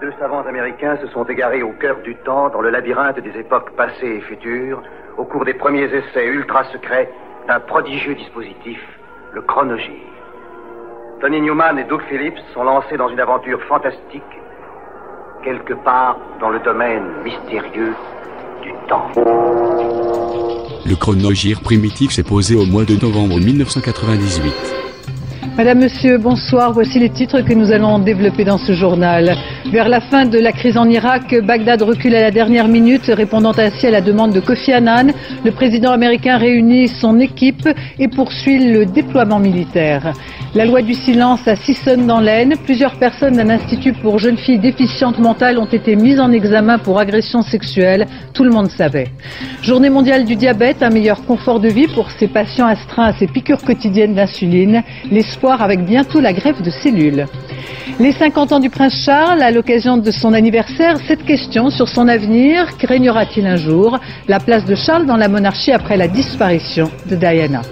Deux savants américains se sont égarés au cœur du temps, dans le labyrinthe des époques passées et futures, au cours des premiers essais ultra secrets d'un prodigieux dispositif, le chronogire. Tony Newman et Doug Phillips sont lancés dans une aventure fantastique, quelque part dans le domaine mystérieux du temps. Le chronogire primitif s'est posé au mois de novembre 1998. Madame, Monsieur, bonsoir. Voici les titres que nous allons développer dans ce journal. Vers la fin de la crise en Irak, Bagdad recule à la dernière minute, répondant ainsi à la demande de Kofi Annan. Le président américain réunit son équipe et poursuit le déploiement militaire. La loi du silence à Sisson dans l'Aisne. Plusieurs personnes d'un institut pour jeunes filles déficientes mentales ont été mises en examen pour agression sexuelle. Tout le monde savait. Journée mondiale du diabète, un meilleur confort de vie pour ces patients astreints à ces piqûres quotidiennes d'insuline. L'espoir avec bientôt la greffe de cellules. Les 50 ans du prince Charles, à l'occasion de son anniversaire, cette question sur son avenir, craignera-t-il un jour la place de Charles dans la monarchie après la disparition de Diana?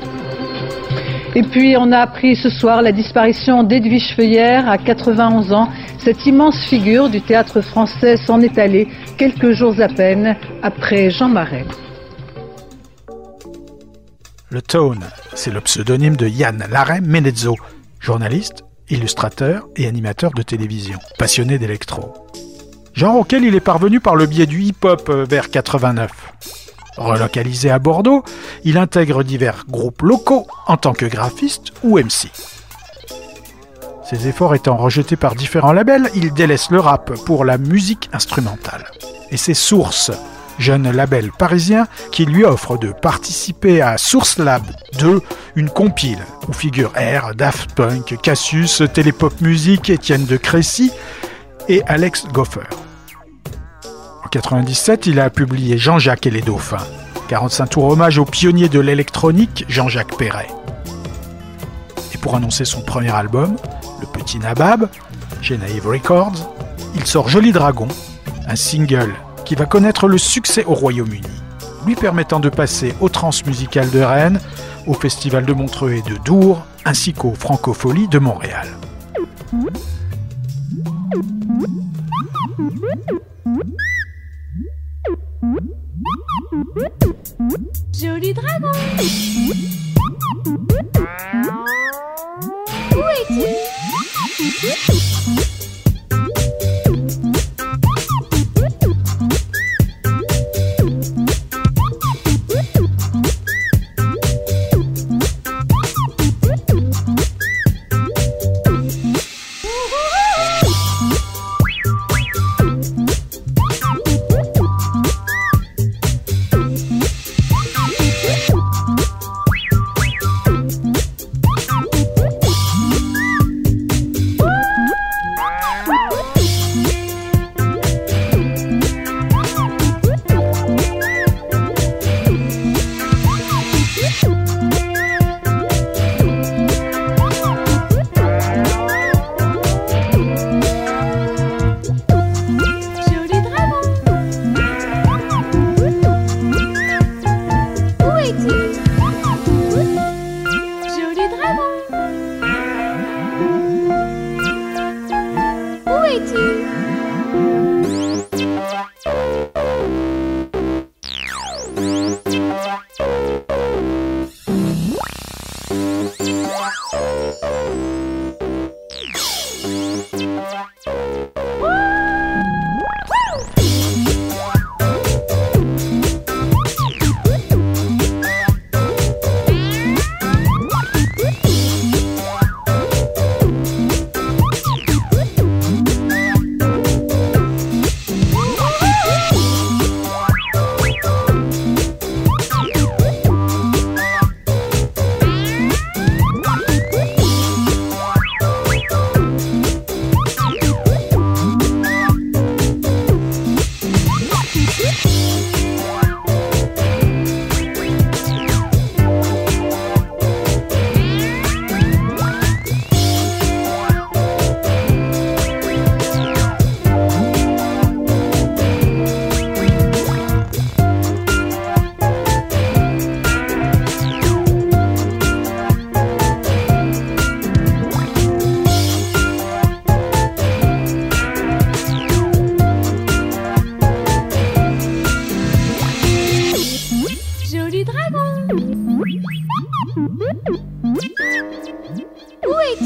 Et puis, on a appris ce soir la disparition d'Edwige Feuillère à 91 ans. Cette immense figure du théâtre français s'en est allée quelques jours à peine après Jean Marais. Le Tone, c'est le pseudonyme de Yann Larem Menezzo, journaliste, illustrateur et animateur de télévision, passionné d'électro. Genre auquel il est parvenu par le biais du hip-hop euh, vers 89. Relocalisé à Bordeaux, il intègre divers groupes locaux en tant que graphiste ou MC. Ses efforts étant rejetés par différents labels, il délaisse le rap pour la musique instrumentale. Et ses sources jeune label parisien qui lui offre de participer à Source Lab 2, une compile où figurent R, Daft Punk, Cassius, Télépop Music, Étienne de Crécy et Alex Goffer. En 97, il a publié Jean-Jacques et les Dauphins, 45 tours hommage au pionnier de l'électronique Jean-Jacques Perret. Et pour annoncer son premier album, Le Petit Nabab, Genevieve Records, il sort Joli Dragon, un single qui va connaître le succès au Royaume-Uni, lui permettant de passer au Transmusical de Rennes, au Festival de Montreux et de Dour, ainsi qu'au Francofolie de Montréal. Joli dragon Où es-tu?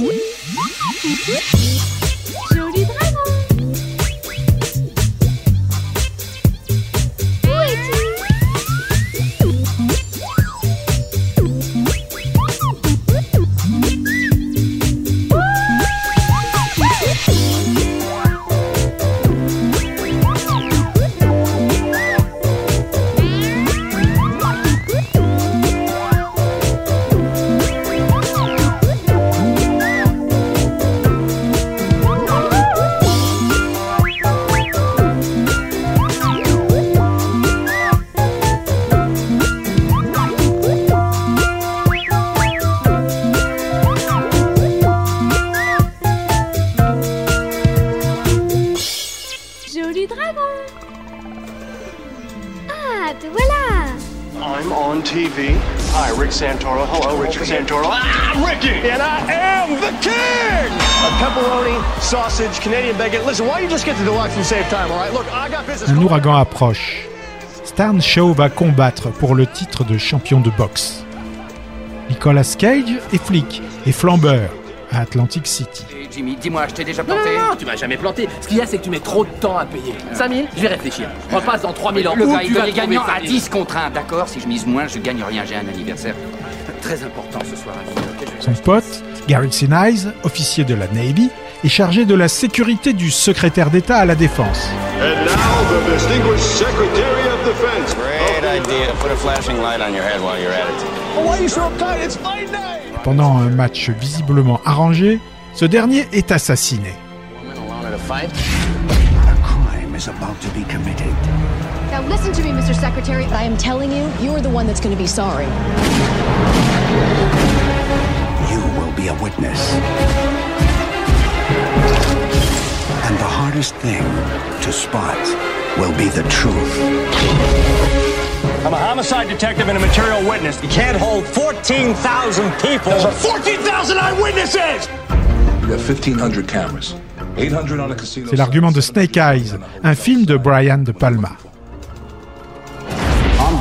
Whee! Un ouragan approche. Stan Shaw va combattre pour le titre de champion de boxe. Nicolas Cage est flic et flambeur à Atlantic City. Et Jimmy, dis-moi, je t'ai déjà Non, planté non, non, tu m'as jamais planté. Ce qu'il y a, c'est que tu mets trop de temps à payer. 5000 Je vais réfléchir. On repasse dans 3000 ans. Le Où gars, tu il trouver gagnants à 5000? 10 contre 1, d'accord Si je mise moins, je gagne rien, j'ai un anniversaire. Très important ce soir, Son pote, Gary Sinise, officier de la Navy, est chargé de la sécurité du secrétaire d'État à la Défense. Pendant un match visiblement arrangé, ce dernier est assassiné. To be committed. Now listen to me, Mr. Secretary. I am telling you, you're the one that's going to be sorry. You will be a witness. And the hardest thing to spot will be the truth. I'm a homicide detective and a material witness. You can't hold 14,000 people. There's 14,000 eyewitnesses! You have 1,500 cameras. 800 on a casino. C'est l'argument de Snake Eyes, un film de Brian De Palma.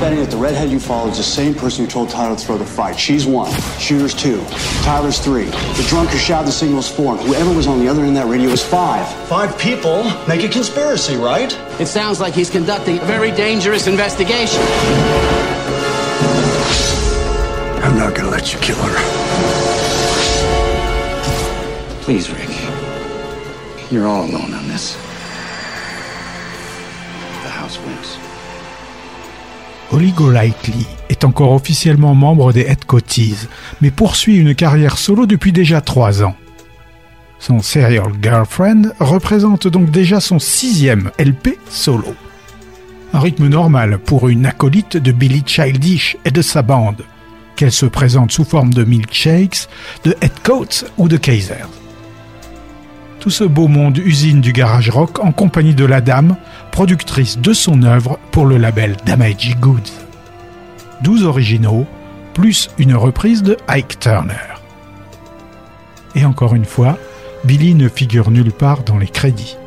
I'm betting that the redhead you followed is the same person who told Tyler to throw the fight. She's one. Shooter's two. Tyler's three. The drunk who shouted the signal's four. And whoever was on the other end of that radio is five. Five people make a conspiracy, right? It sounds like he's conducting a very dangerous investigation. I'm not gonna let you kill her. Please, Rick. You're all alone on this. Holly Golightly est encore officiellement membre des Headcoaties, mais poursuit une carrière solo depuis déjà trois ans. Son Serial Girlfriend représente donc déjà son sixième LP solo. Un rythme normal pour une acolyte de Billy Childish et de sa bande, qu'elle se présente sous forme de milkshakes, de headcoats ou de Kaiser. Tout ce beau monde usine du garage rock en compagnie de la dame, productrice de son œuvre pour le label Damagey Goods. 12 originaux, plus une reprise de Ike Turner. Et encore une fois, Billy ne figure nulle part dans les crédits.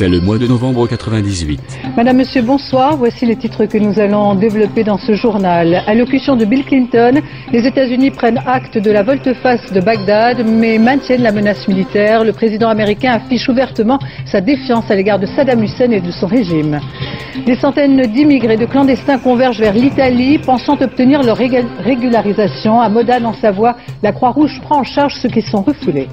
C'est le mois de novembre 98. Madame, Monsieur, bonsoir. Voici les titres que nous allons développer dans ce journal. Allocution de Bill Clinton. Les États-Unis prennent acte de la volte-face de Bagdad, mais maintiennent la menace militaire. Le président américain affiche ouvertement sa défiance à l'égard de Saddam Hussein et de son régime. Des centaines d'immigrés de clandestins convergent vers l'Italie, pensant obtenir leur régularisation. À Modane, en Savoie, la Croix-Rouge prend en charge ceux qui sont refoulés.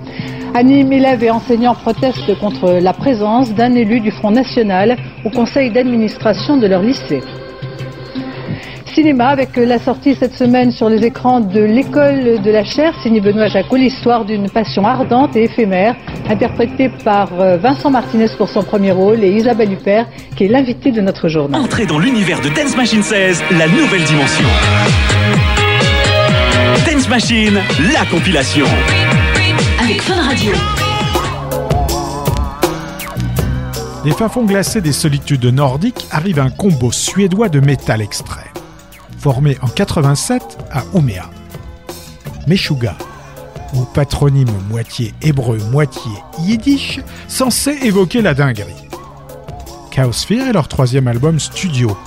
Anime, élèves et enseignants protestent contre la présence d'un élu du Front National au conseil d'administration de leur lycée. Cinéma avec la sortie cette semaine sur les écrans de l'école de la chair, signe Benoît Jacot, l'histoire d'une passion ardente et éphémère, interprétée par euh, Vincent Martinez pour son premier rôle et Isabelle Huppert, qui est l'invitée de notre journal. Entrez dans l'univers de Dance Machine 16, la nouvelle dimension. Dance Machine, la compilation. Avec Fun Radio. Des fins fonds glacés des solitudes nordiques arrive un combo suédois de métal extrême, formé en 87 à Ouméa. Meshuga, ou patronyme moitié hébreu, moitié yiddish, censé évoquer la dinguerie. Chaosphere est leur troisième album studio.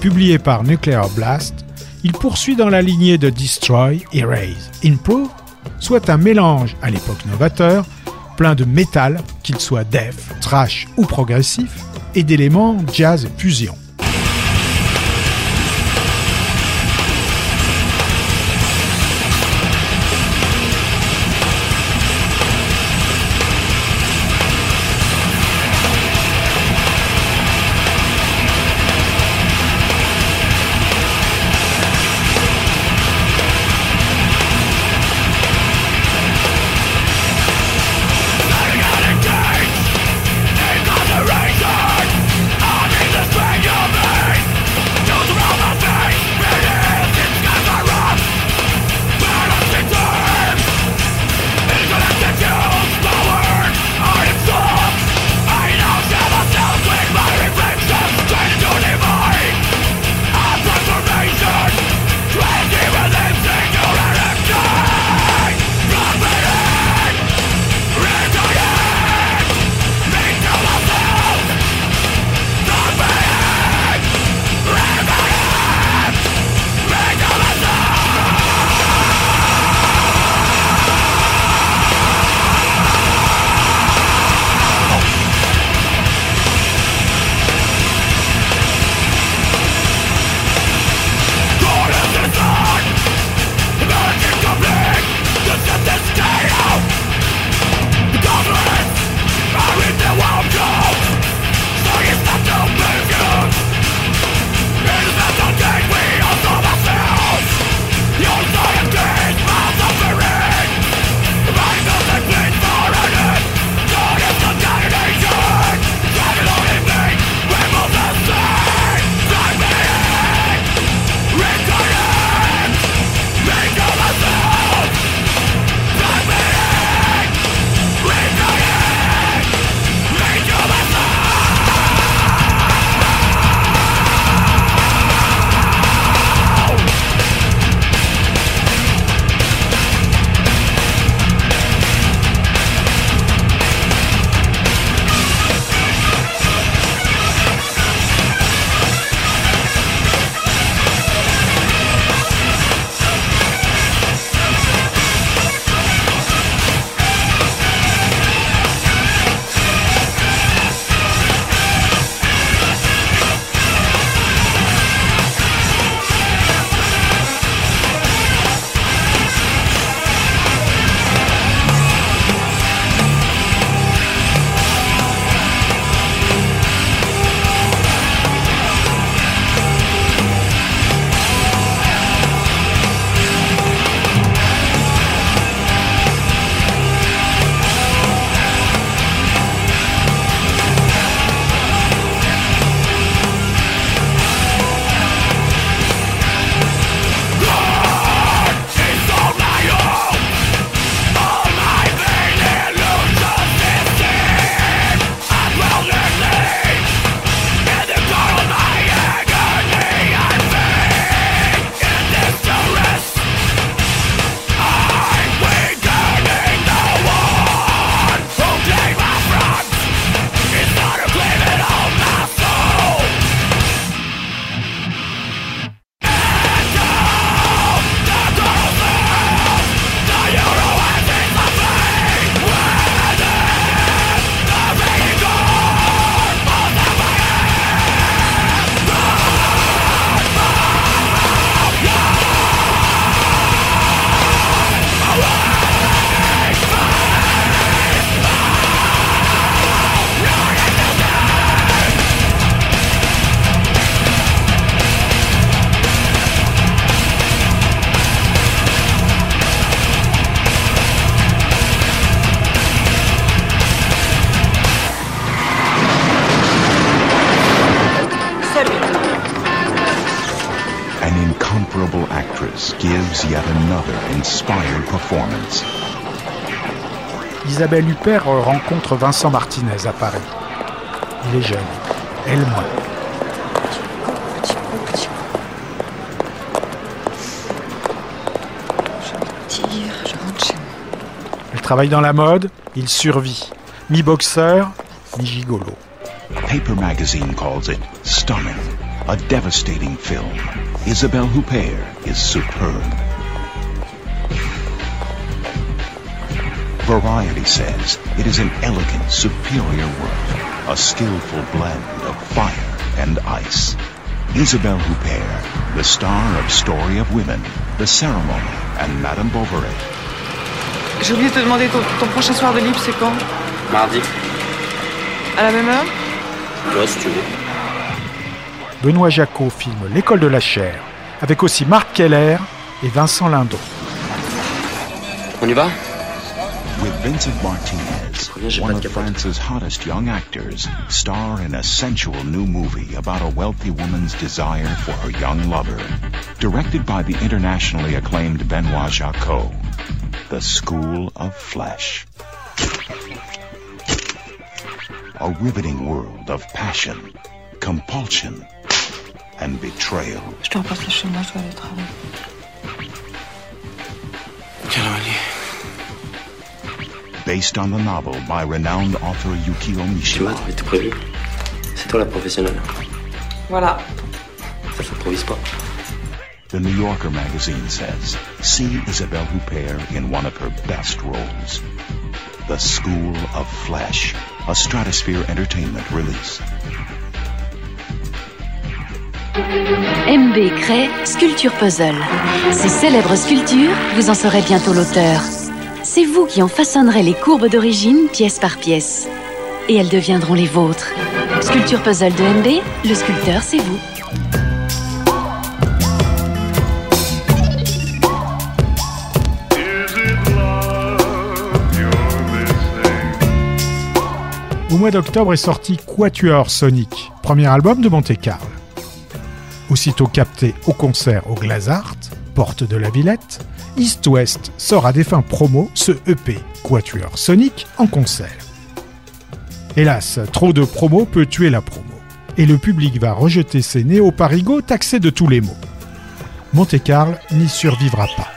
Publié par Nuclear Blast, il poursuit dans la lignée de Destroy, Erase, Improve, soit un mélange à l'époque novateur plein de métal, qu'il soit def, trash ou progressif, et d'éléments jazz fusion. Isabelle Huppert rencontre Vincent Martinez à Paris. Il est jeune, elle moins. Elle travaille dans la mode, il survit. Mi-boxeur, mi-gigolo. Paper Magazine calls it stunning, a devastating film. Isabelle Huppert is superb. Variety says it is an elegant, superior work, a skillful blend of fire and ice. Isabelle Huppert, the star of Story of Women, The Ceremony, and Madame Bovary. J'ai oublié de te demander ton, ton prochain soir de libre, c'est quand? Mardi. À la même heure? Ouais, si tu veux. Benoît Jacot filme L'école de la chair, avec aussi Marc Keller et Vincent Lindon. On y va? With Vincent Martinez, one of France's hottest young actors, star in a sensual new movie about a wealthy woman's desire for her young lover. Directed by the internationally acclaimed Benoit Jacot, The School of Flesh. A riveting world of passion, compulsion, and betrayal. Je te repasse chez moi, je dois aller au travail. Based on the novel by renowned author Yukio Tu Mishima. vois, t'avais tout prévu. C'est toi la professionnelle. Voilà. Ça s'improvise pas. The New Yorker magazine says, see Isabelle Huppert in one of her best roles. The School of Flesh, a Stratosphere Entertainment release. MB crée Sculpture Puzzle. Ces célèbres sculptures, vous en saurez bientôt l'auteur. C'est vous qui en façonnerez les courbes d'origine pièce par pièce. Et elles deviendront les vôtres. Sculpture Puzzle de MB, le sculpteur c'est vous. Au mois d'octobre est sorti Quatuor Sonic, premier album de Monte Carlo. Aussitôt capté au concert au Glazart, porte de la Villette, East West sort à des fins promo ce EP Quatuor Sonic en concert. Hélas, trop de promo peut tuer la promo, et le public va rejeter ces néo-parigots taxés de tous les maux. Monte Carlo n'y survivra pas.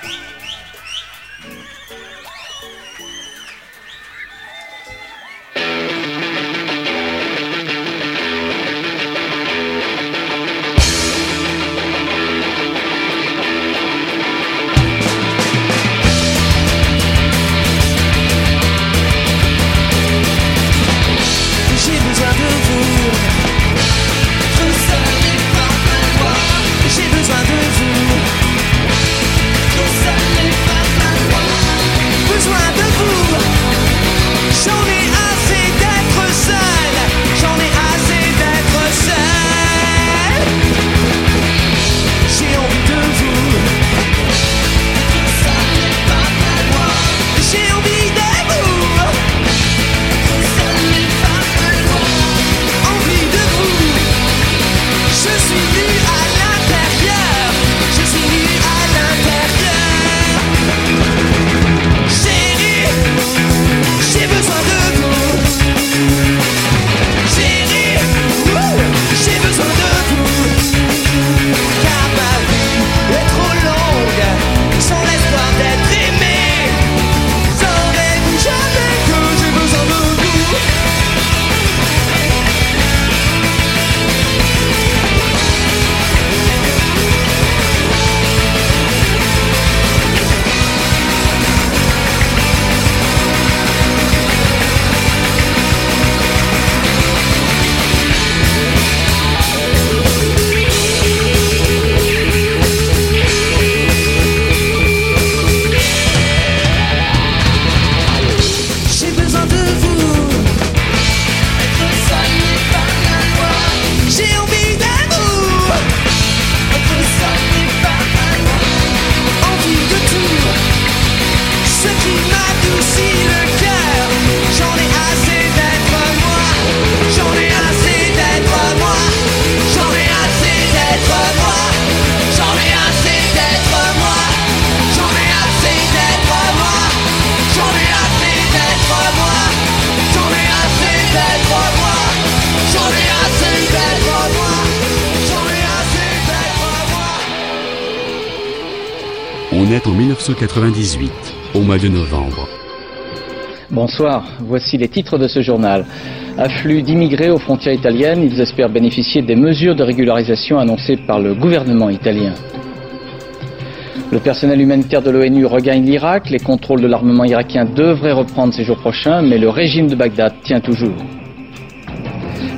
1998, au mois de novembre. Bonsoir, voici les titres de ce journal. Afflux d'immigrés aux frontières italiennes, ils espèrent bénéficier des mesures de régularisation annoncées par le gouvernement italien. Le personnel humanitaire de l'ONU regagne l'Irak, les contrôles de l'armement irakien devraient reprendre ces jours prochains, mais le régime de Bagdad tient toujours.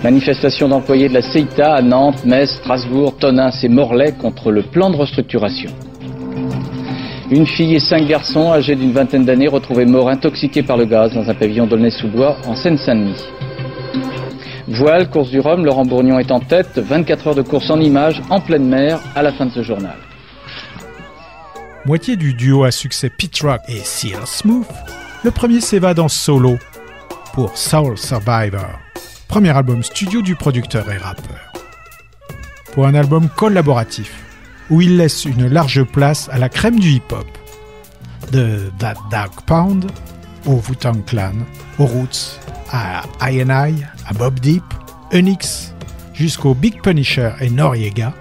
Manifestation d'employés de la CEITA à Nantes, Metz, Strasbourg, Tonins et Morlaix contre le plan de restructuration. Une fille et cinq garçons âgés d'une vingtaine d'années retrouvés morts intoxiqués par le gaz dans un pavillon d'Aulnay-sous-Bois en Seine-Saint-Denis. Voile, course du Rhum, Laurent Bourgnon est en tête, 24 heures de course en images en pleine mer à la fin de ce journal. Moitié du duo à succès Pete Rock et CL Smooth, le premier s'évade en solo pour Soul Survivor, premier album studio du producteur et rappeur. Pour un album collaboratif, où il laisse une large place à la crème du hip-hop. De That Dark Pound au Wu-Tang Clan, aux Roots, à I&I, à Bob Deep, Unix, jusqu'au Big Punisher et Noriega,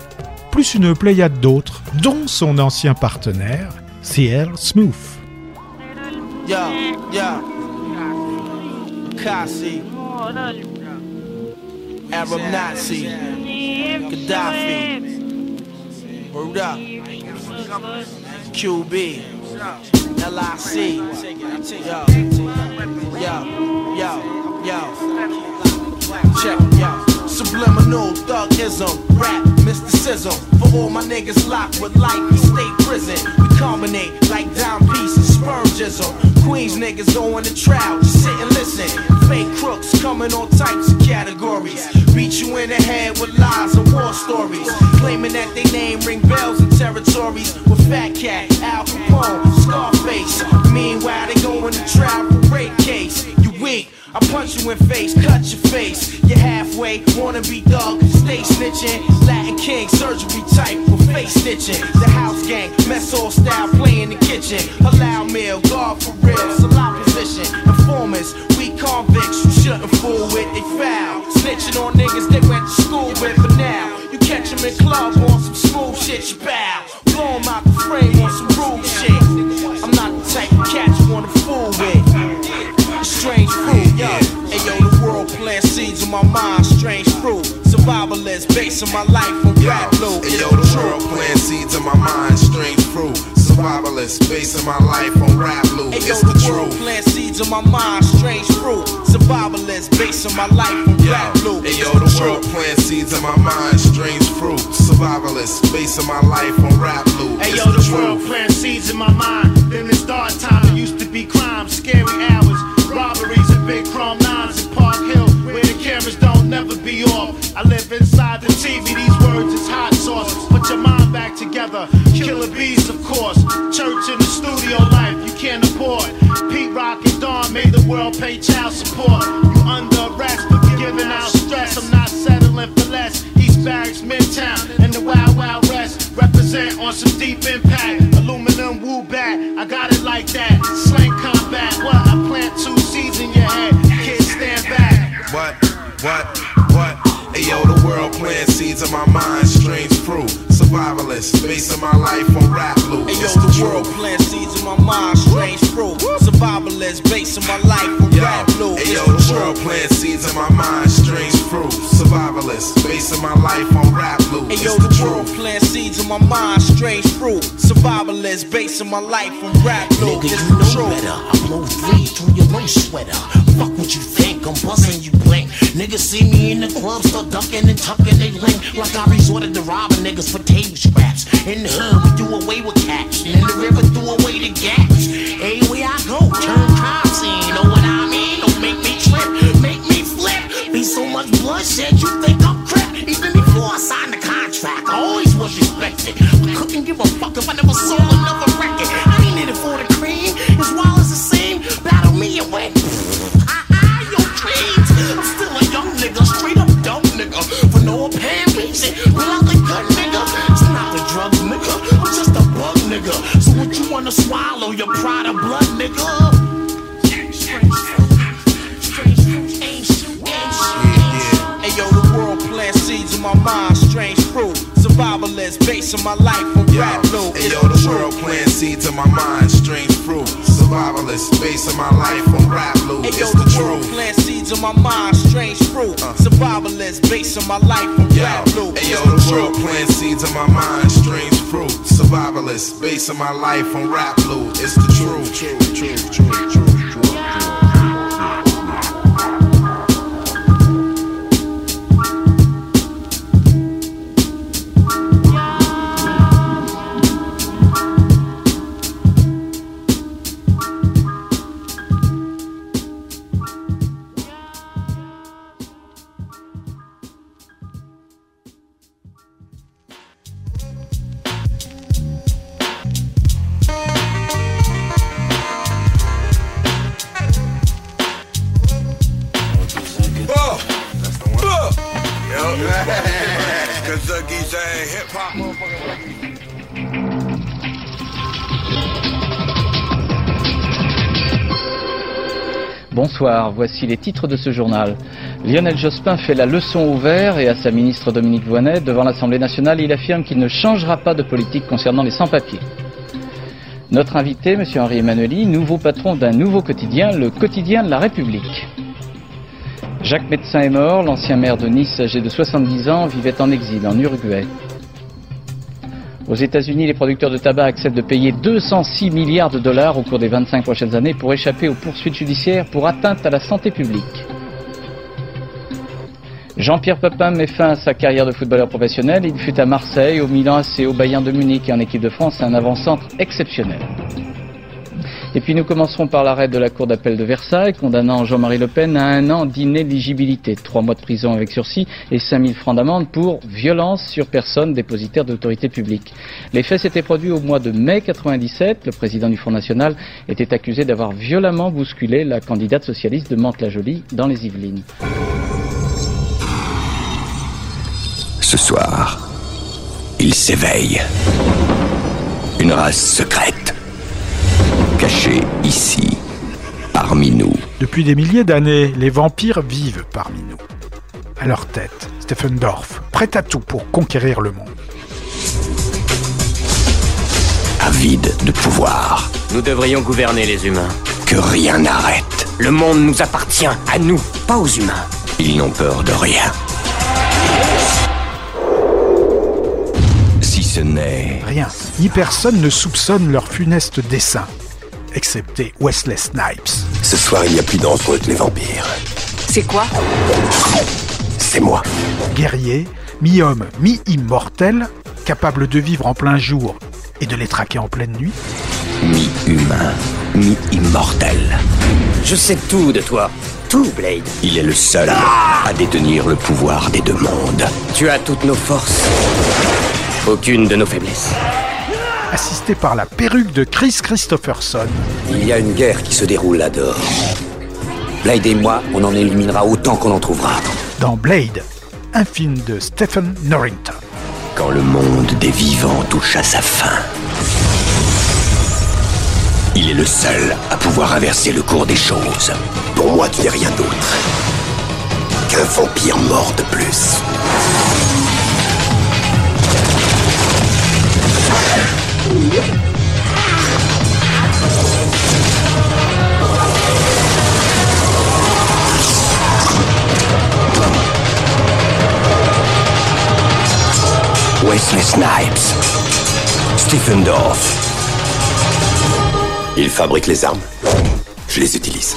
plus une pléiade d'autres, dont son ancien partenaire, CL Smooth. Gaddafi. Word up. QB. LIC. Yo. Yo. Yo. Yo. Check, yo. Subliminal thugism, rap, mysticism. For all my niggas locked with life in state prison. We combinate like dime piece and spermgism. Queens niggas going to trial, just sit and listen. Fake crooks coming on types of categories. Beat you in the head with lies and war stories. Claiming that they name ring bells in territories. With Fat Cat, Al Capone, Scarface. Meanwhile, they going to trial for rape case. Weak. I punch you in face, cut your face. You're halfway, wanna be dog, stay snitching. Latin king, surgery type with face stitching. The house gang, mess all style, play in the kitchen. Halal meal, guard for real, salon position. Informants, we convicts, you shouldn't fool with, they foul. Snitching on niggas they went to school with, but now you catch them in club on some smooth shit, you bow. Blow 'em out the frame on some rude shit. I'm not the type of cat you wanna fool. Strange fruit, yo. Hey yo, the world plant seeds in my mind, strange fruit. Survivalist, basing my life on rap blue. Hey yo, the world plant seeds in my mind, strange fruit. Survivalist, basing my life on rap blue. Hey yo, It's the the world truth. plant seeds in my mind, strange fruit. Survivalist, basing my life on rap blue. Hey yo, the world plant seeds in my mind, strange fruit. Survivalist, basing my life on rap blue. Hey It's yo, the the world plant seeds in my mind. Then it's dark time. It used to be crime, scary hours, robberies and big chrome nines in Park Hill, where the cameras don't never be off. I live inside the TV. These words is hot sauce. Put your mind back together. Killer bees, of course. Church in the studio life you can't afford. Pete Rock and Dawn made the world pay child support. You under arrest for giving out stress. I'm not settling for less. Barracks, Midtown, and the Wild Wild West represent on some deep impact. Aluminum woo bat, I got it like that. Slang combat, what? I plant two seeds in your head. Kids stand back. What? What? What? Hey yo, the world plant seeds in my mind, strange fruit. Survivalist, basing my life on rap blue. Hey yo, the the world truth. plant seeds in my mind, strange fruit. Survivalist, basing my life on Yo, rap blue. hey It's yo, the the world plant seeds in my mind, strange fruit. Survivalist, basing my life on rap blue. Hey It's yo, the the world truth. plant seeds in my mind, strange fruit. Survivalist, basing my life on rap blue. Nigga, It's you the know truth. better. I blow three through your lunch sweater. Fuck what you think, I'm buzzing you blink. Niggas see me in the club, start ducking and tucking they link. Like I resorted to robbing niggas for table scraps. In the hood, we do away with cash. In the river, do away the gaps. Anywhere I go, turn crime scene. Know what I mean? Don't make me trip, make me flip. Be so much bloodshed, you think I'm crap. Even before I signed the contract, I always was respected. I couldn't give a fuck if I never sold another record. I ain't in it for the cream. Apparent reason, without the gun nigga. It's not the drugs nigga, I'm just a bug nigga. So what you wanna swallow, your pride of blood nigga? Yo, the world plant seeds in my mind, strange fruit. Survivalist, Subavalist, basing my life on rap low. Hey, yo, the world plant seeds in my mind, strange fruit. Survivalist, basing my life on rap loot. Hey, yo, It's the the world truth. plant seeds in uh. my mind, strange fruit. Survivalist, basing my life on Yo, rap low. hey, yo, the world plant seeds in my mind, strange fruit. Survivalist, basing my life on rap loot. It's the truth. Truth, truth, truth, truth, truth. Voici les titres de ce journal. Lionel Jospin fait la leçon au vert et à sa ministre Dominique Voynet devant l'Assemblée nationale, il affirme qu'il ne changera pas de politique concernant les sans-papiers. Notre invité, M. Henri Emmanueli, nouveau patron d'un nouveau quotidien, le quotidien de la République. Jacques Médecin est mort, l'ancien maire de Nice, âgé de 70 ans, vivait en exil en Uruguay. Aux États-Unis, les producteurs de tabac acceptent de payer 206 milliards de dollars au cours des 25 prochaines années pour échapper aux poursuites judiciaires pour atteinte à la santé publique. Jean-Pierre Papin met fin à sa carrière de footballeur professionnel. Il fut à Marseille, au Milan AC, au Bayern de Munich et en équipe de France un avant-centre exceptionnel. Et puis nous commencerons par l'arrêt de la Cour d'appel de Versailles, condamnant Jean-Marie Le Pen à un an d'inéligibilité, trois mois de prison avec sursis et 5000 francs d'amende pour violence sur personne dépositaire d'autorité publique. Les faits s'étaient produits au mois de mai 97. Le président du Front National était accusé d'avoir violemment bousculé la candidate socialiste de Mantes-la-Jolie dans les Yvelines. Ce soir, il s'éveille. Une race secrète, cachée ici, parmi nous. Depuis des milliers d'années, les vampires vivent parmi nous. À leur tête, Stephen Dorff, prêt à tout pour conquérir le monde. Avide de pouvoir, Nous devrions gouverner les humains. que rien n'arrête. Le monde nous appartient, à nous, pas aux humains. Ils n'ont peur de rien. Si ce n'est Rien, ni personne ne soupçonne leur funeste dessein, excepté Wesley Snipes. Ce soir, il y a plus dangereux que les vampires. C'est quoi? C'est moi. Guerrier, mi-homme, mi-immortel, capable de vivre en plein jour et de les traquer en pleine nuit. Mi-humain, mi-immortel. Je sais tout de toi. Tout, Blade. Il est le seul à détenir le pouvoir des deux mondes. Tu as toutes nos forces. Aucune de nos faiblesses. Assisté par la perruque de Chris Christopherson, Il y a une guerre qui se déroule là dehors. Blade et moi, on en éliminera autant qu'on en trouvera. dans Blade, un film de Stephen Norrington. Quand le monde des vivants touche à sa fin, il est le seul à pouvoir inverser le cours des choses. Pour moi qui n'ai rien d'autre qu'un vampire mort de plus. Wesley Snipes, Stephen Dorff. Ils fabriquent les armes. Je les utilise.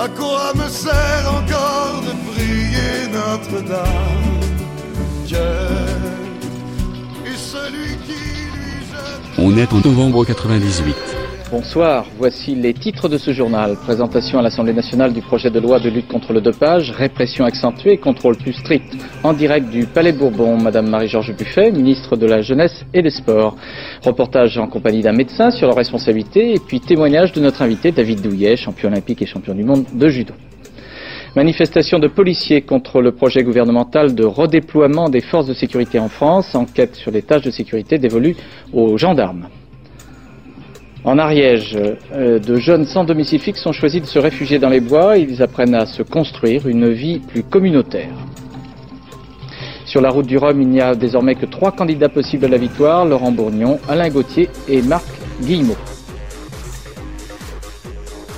À quoi me sert encore de prier Notre-Dame? Cœur et celui qui lui jette On est en novembre 98. Bonsoir, voici les titres de ce journal. Présentation à l'Assemblée nationale du projet de loi de lutte contre le dopage, répression accentuée, contrôle plus strict. En direct du Palais Bourbon, Madame Marie-Georges Buffet, ministre de la Jeunesse et des Sports. Reportage en compagnie d'un médecin sur leur responsabilité et puis témoignage de notre invité David Douillet, champion olympique et champion du monde de judo. Manifestation de policiers contre le projet gouvernemental de redéploiement des forces de sécurité en France, enquête sur les tâches de sécurité dévolues aux gendarmes. En Ariège, euh, de jeunes sans domicile fixe ont choisi de se réfugier dans les bois. Ils apprennent à se construire une vie plus communautaire. Sur la route du Rhum, il n'y a désormais que trois candidats possibles à la victoire Laurent Bourgnon, Alain Gauthier et Marc Guillemot.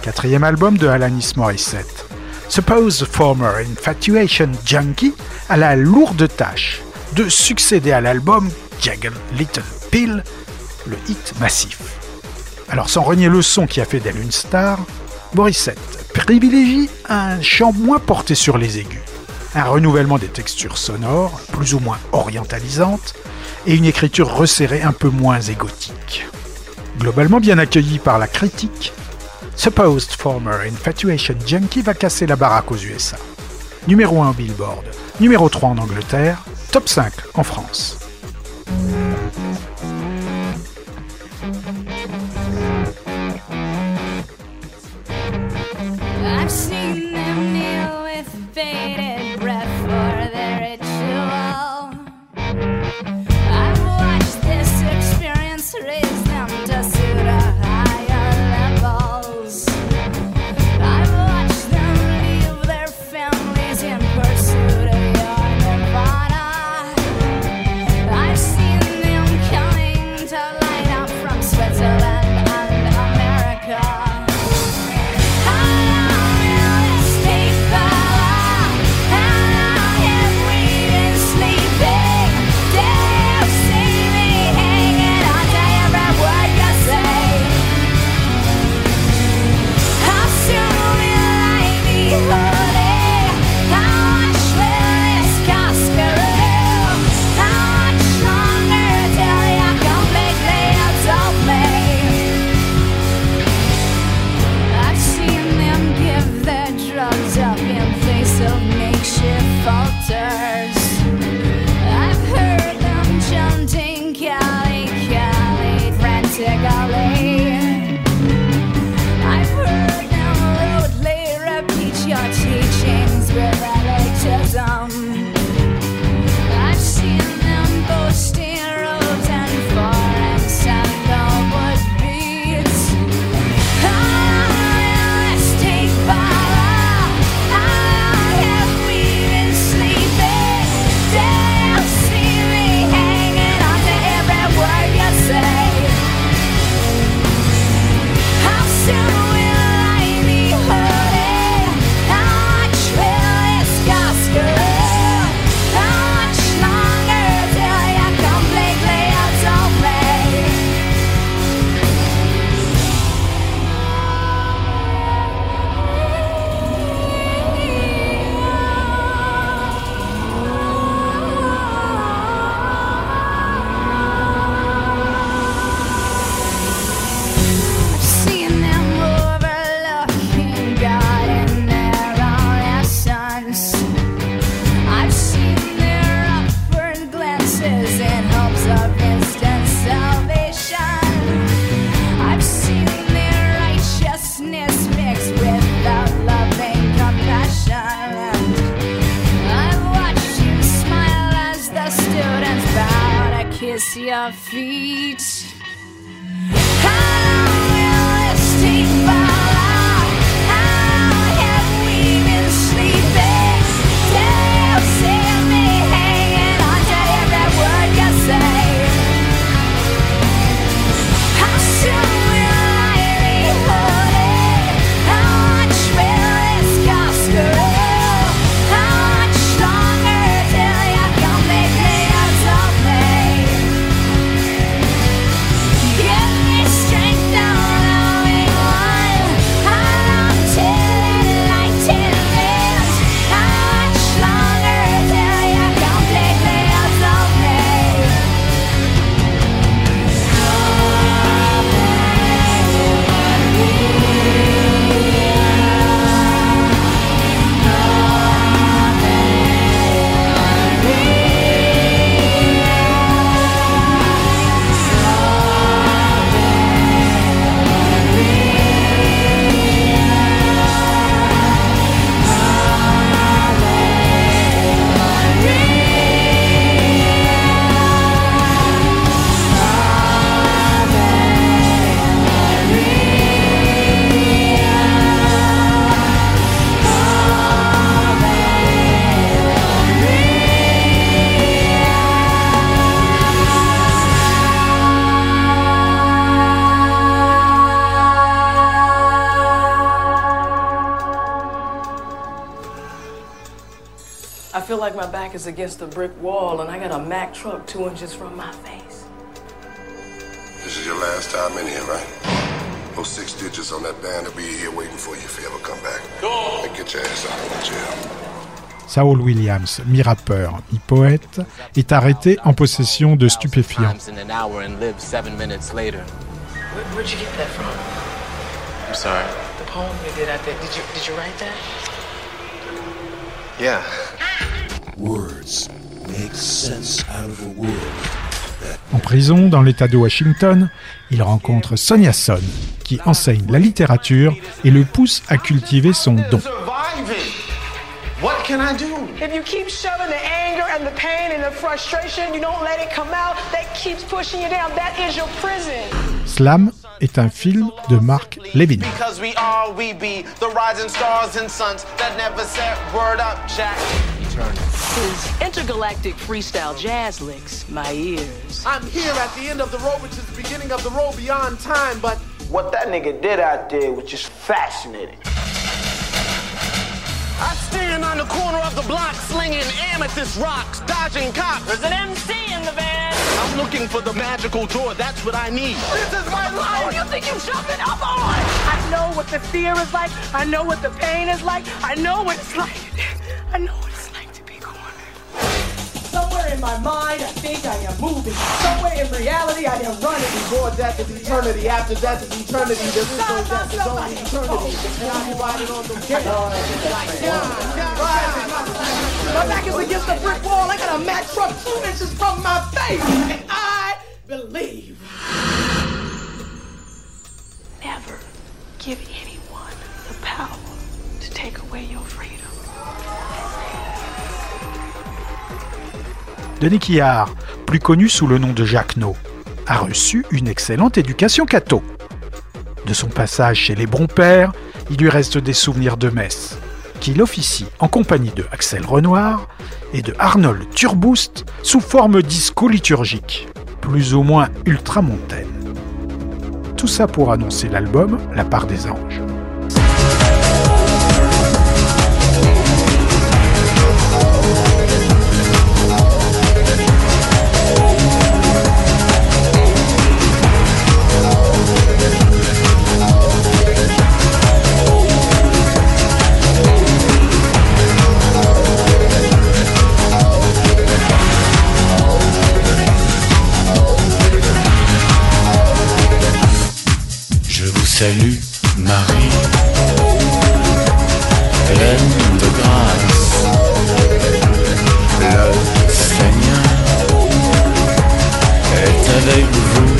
Quatrième album de Alanis Morissette. Suppose Former Infatuation Junkie a la lourde tâche de succéder à l'album Jagged Little Pill, le hit massif. Alors sans renier le son qui a fait d'elle une star, Morissette privilégie un chant moins porté sur les aigus, un renouvellement des textures sonores, plus ou moins orientalisantes, et une écriture resserrée un peu moins égotique. Globalement bien accueilli par la critique, Supposed Former Infatuation Junkie va casser la baraque aux USA. Numéro 1 en Billboard, numéro 3 en Angleterre, top 5 en France. Kiss your feet. Feel like my back is against a brick wall and I got a Mack truck two inches from my face. This is your last time in here, right? Those six digits on that band will be here waiting for you if you ever come back. Go! And get your ass out of jail. Saul Williams, mi-rappeur, mi-poète, est arrêté en possession de stupéfiants. in an hour live seven minutes later. Where, where'd you get that from? I'm sorry. The poem you did out there. Did you write that? Yeah. En prison, dans l'État de Washington, il rencontre Sonia Son, qui enseigne la littérature et le pousse à cultiver son don. Surviving. What can I do? If you keep shoving the anger and the pain and the frustration, you don't let it come out, that keeps pushing you down. That is your prison. Slam est un film de Mark Levin. Because we are, we be the rising stars and suns that never set word up, Jack. His intergalactic freestyle jazz licks my ears. I'm here at the end of the road, which is the beginning of the road beyond time, but what that nigga did out there was just fascinating. I stand on the corner of the block slinging amethyst rocks, dodging cops. There's an MC in the van. I'm looking for the magical door, that's what I need. This is my Oh, life! you think you're jumping up on? I know what the fear is like. I know what the pain is like. I know what it's like. I know in my mind, I think I am moving. Somewhere in reality, I am running. Before death is eternity, after death is eternity. There is no death, there's only eternity. Oh. And I'm riding on the My back is against the brick wall. I got a Mack truck two inches from my face. And I believe. Never give anyone the power to take away your freedom. Denis Quillard, plus connu sous le nom de Jacques a reçu une excellente éducation catho. De son passage chez les bons pères, il lui reste des souvenirs de Metz, qu'il officie en compagnie de Axel Renoir et de Arnold Turboost sous forme disco-liturgique, plus ou moins ultramontaine. Tout ça pour annoncer l'album La part des anges. Salue, Marie, pleine de grâce. Le Seigneur est avec vous.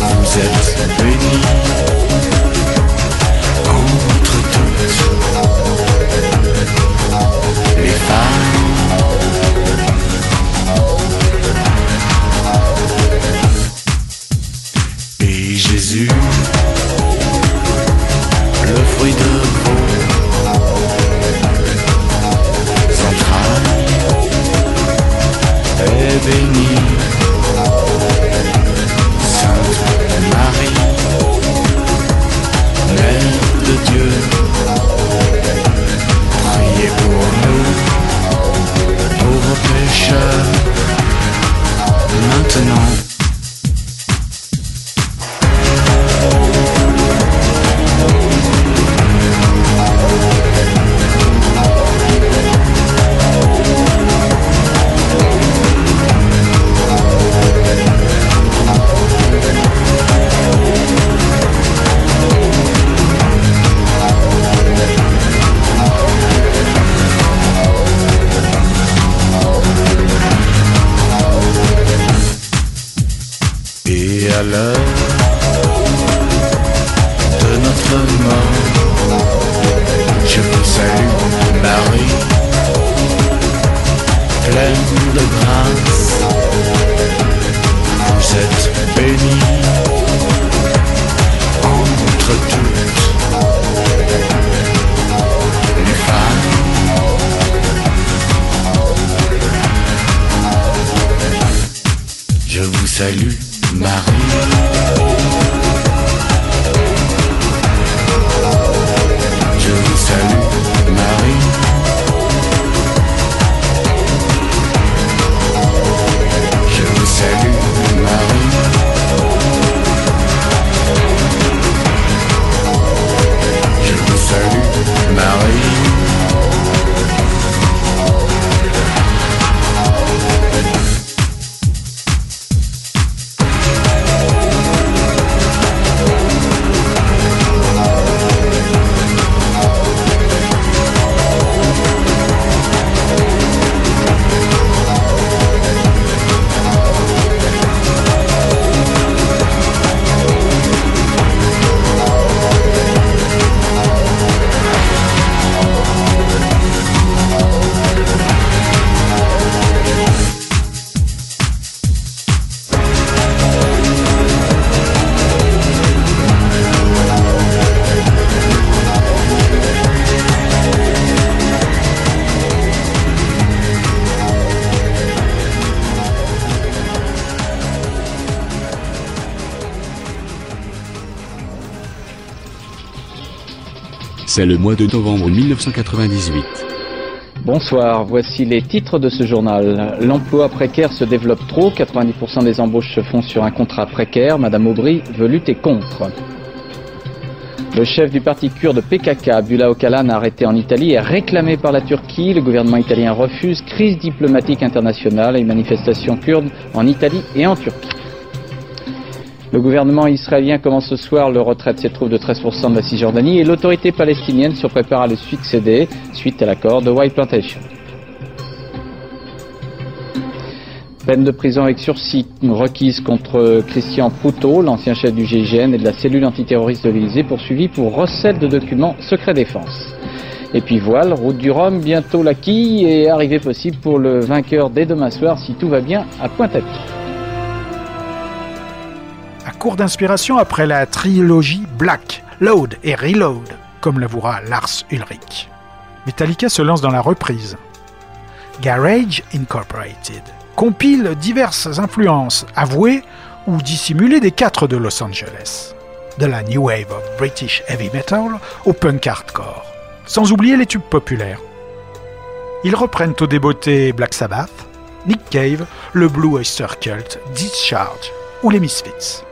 Vous êtes bénie C'est le mois de novembre 1998. Bonsoir, voici les titres de ce journal. L'emploi précaire se développe trop, 90% des embauches se font sur un contrat précaire. Madame Aubry veut lutter contre. Le chef du parti kurde PKK, Abdullah Öcalan, arrêté en Italie, est réclamé par la Turquie. Le gouvernement italien refuse. Crise diplomatique internationale et manifestations kurdes en Italie et en Turquie. Le gouvernement israélien commence ce soir le retrait de ses troupes de 13% de la Cisjordanie et l'autorité palestinienne se prépare à le succéder suite à l'accord de White Plantation. Peine de prison avec sursis requise contre Christian Proutot, l'ancien chef du GIGN et de la cellule antiterroriste de l'Élysée, poursuivi pour recel de documents secret défense. Et puis voile, route du Rhum, bientôt la quille et arrivée possible pour le vainqueur dès demain soir si tout va bien à Pointe-à-Pitre. À court d'inspiration après la trilogie Black, Load et Reload, comme l'avouera Lars Ulrich. Metallica se lance dans la reprise. Garage Incorporated compile diverses influences avouées ou dissimulées des quatre de Los Angeles, de la new wave of British heavy metal au punk hardcore, sans oublier les tubes populaires. Ils reprennent au débeauté Black Sabbath, Nick Cave, le Blue Oyster Cult, Discharge ou les Misfits.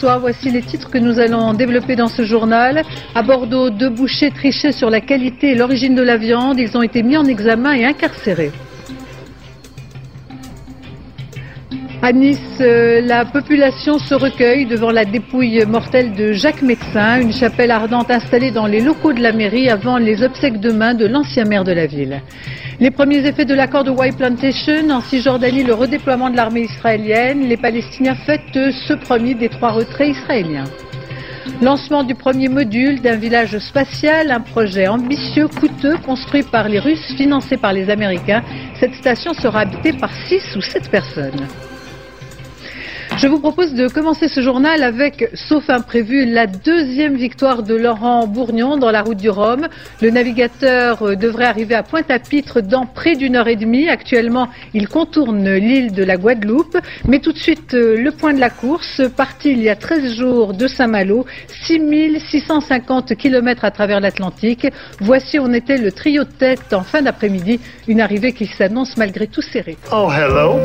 Bonsoir. Voici les titres que nous allons développer dans ce journal. À Bordeaux, deux bouchers trichaient sur la qualité et l'origine de la viande. Ils ont été mis en examen et incarcérés. À Nice, euh, la population se recueille devant la dépouille mortelle de Jacques Médecin, une chapelle ardente installée dans les locaux de la mairie avant les obsèques de main de l'ancien maire de la ville. Les premiers effets de l'accord de White Plantation, en Cisjordanie, le redéploiement de l'armée israélienne, les Palestiniens fêtent ce premier des trois retraits israéliens. Lancement du premier module d'un village spatial, un projet ambitieux, coûteux, construit par les Russes, financé par les Américains. Cette station sera habitée par 6 ou 7 personnes. Je vous propose de commencer ce journal avec, sauf imprévu, la deuxième victoire de Laurent Bourgnon dans la route du Rhum. Le navigateur euh, devrait arriver à Pointe-à-Pitre dans près d'une heure et demie. Actuellement, il contourne l'île de la Guadeloupe. Mais tout de suite, euh, le point de la course. Parti il y a 13 jours de Saint-Malo, 6650 km à travers l'Atlantique. Voici, on était le trio de tête en fin d'après-midi. Une arrivée qui s'annonce malgré tout serrée. Oh, hello,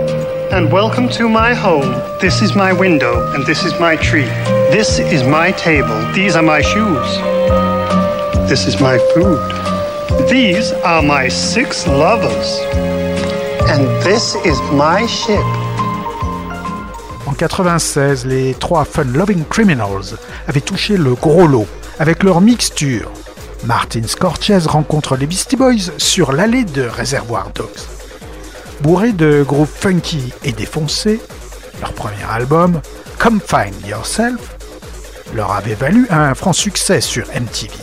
and welcome to my home. Is my window, and this is my tree. This is my table. These are my shoes. This is my food. These are my six lovers. And this is my ship. En 96, les trois Fun Loving Criminals avaient touché le gros lot avec leur mixture. Martin Scorsese rencontre les Beastie Boys sur l'allée de Reservoir Dogs. Bourré de groupes funky et défoncés, premier album, Come Find Yourself, leur avait valu un franc succès sur MTV.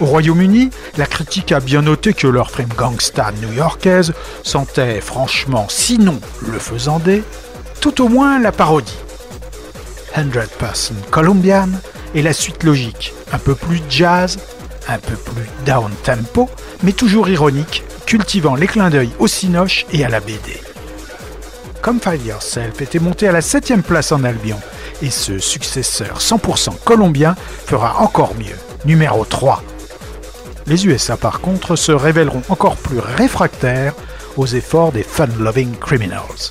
Au Royaume-Uni, la critique a bien noté que leur frame gangsta new-yorkaise sentait franchement, sinon le faisandé, tout au moins la parodie. 100% Colombian est la suite logique, un peu plus jazz, un peu plus down tempo, mais toujours ironique, cultivant les clins d'œil au cinoche et à la BD. Come Find Yourself était monté à la 7 place en Albion, et ce successeur 100% colombien fera encore mieux, numéro 3. Les USA par contre se révéleront encore plus réfractaires aux efforts des fun-loving criminals.